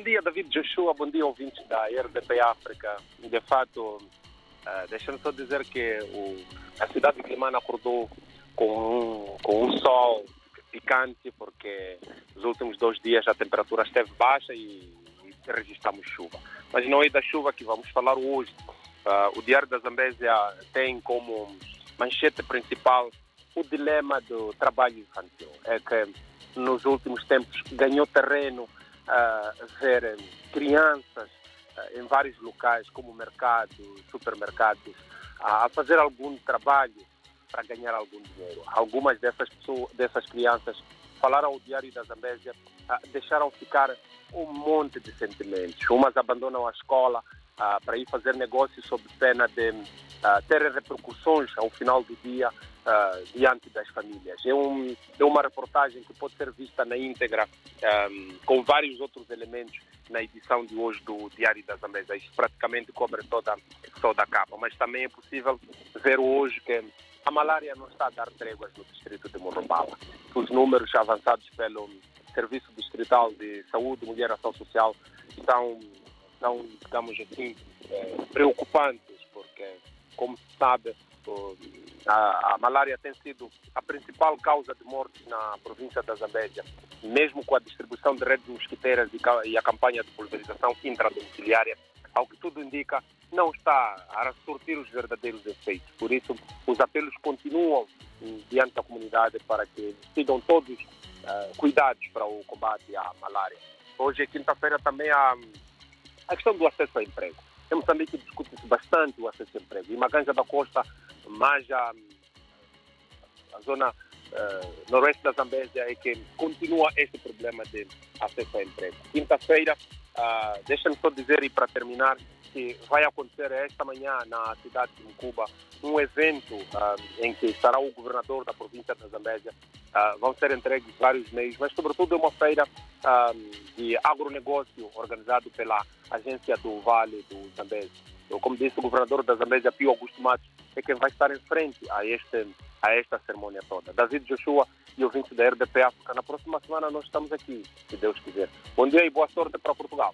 Bom dia, David Joshua. Bom dia, ouvintes da RDP África. De fato, uh, deixa-me só dizer que o, a cidade de Climana acordou com um, com um sol picante, porque nos últimos dois dias a temperatura esteve baixa e, e registramos chuva. Mas não é da chuva que vamos falar hoje. Uh, o Diário da Zambésia tem como manchete principal o dilema do trabalho infantil. É que nos últimos tempos ganhou terreno uh, ver crianças uh, em vários locais, como mercados, supermercados, a fazer algum trabalho para ganhar algum dinheiro. Algumas dessas pessoas, dessas crianças falaram ao Diário da Zambésia, uh, deixaram ficar um monte de sentimentos. Umas abandonam a escola uh, para ir fazer negócios sob pena de ter repercussões ao final do dia diante das famílias. É, um, é, uma reportagem que pode ser vista na íntegra um, com vários outros elementos na edição de hoje do Diário da Zambésia. Isso praticamente cobre toda, toda a capa, mas também é possível ver hoje que a malária não está a dar tréguas no distrito de Morrombala. Os números avançados pelo Serviço Distrital de Saúde, Mulher e Ação Social são, são digamos assim, eh, preocupantes, porque, como se sabe, a, a, malária tem sido a principal causa de mortes na província da Zambésia, mesmo com a distribuição de redes mosquiteiras e, e a campanha de pulverização intradomiciliária, ao que tudo indica, não está a surtir os verdadeiros efeitos. Por isso, os apelos continuam diante da comunidade para que sigam todos uh, cuidados para o combate à malária. Hoje, quinta-feira, também há a questão do acesso ao emprego. Em Moçambique discute-se bastante o acesso ao emprego. Em Maganja da Costa, Maja, a zona uh, noroeste da Zambésia, é que continua este problema de acesso ao emprego. Quinta-feira, uh, deixa-me só dizer, e para terminar, que vai acontecer esta manhã na cidade de Mucuba um evento uh, em que estará o governador da província da Zambésia. Uh, vão ser entregues vários meios, mas sobretudo é uma feira de agronegócio organizado pela agência do Vale do Zambésia. Eu, como disse o governador da Zambésia, Pio Augusto Matos, é quem vai estar em frente a, este, a esta cerimônia toda. David Joshua e ouvintes da RDP África, na próxima semana nós estamos aqui, se Deus quiser. Bom dia e boa sorte para Portugal.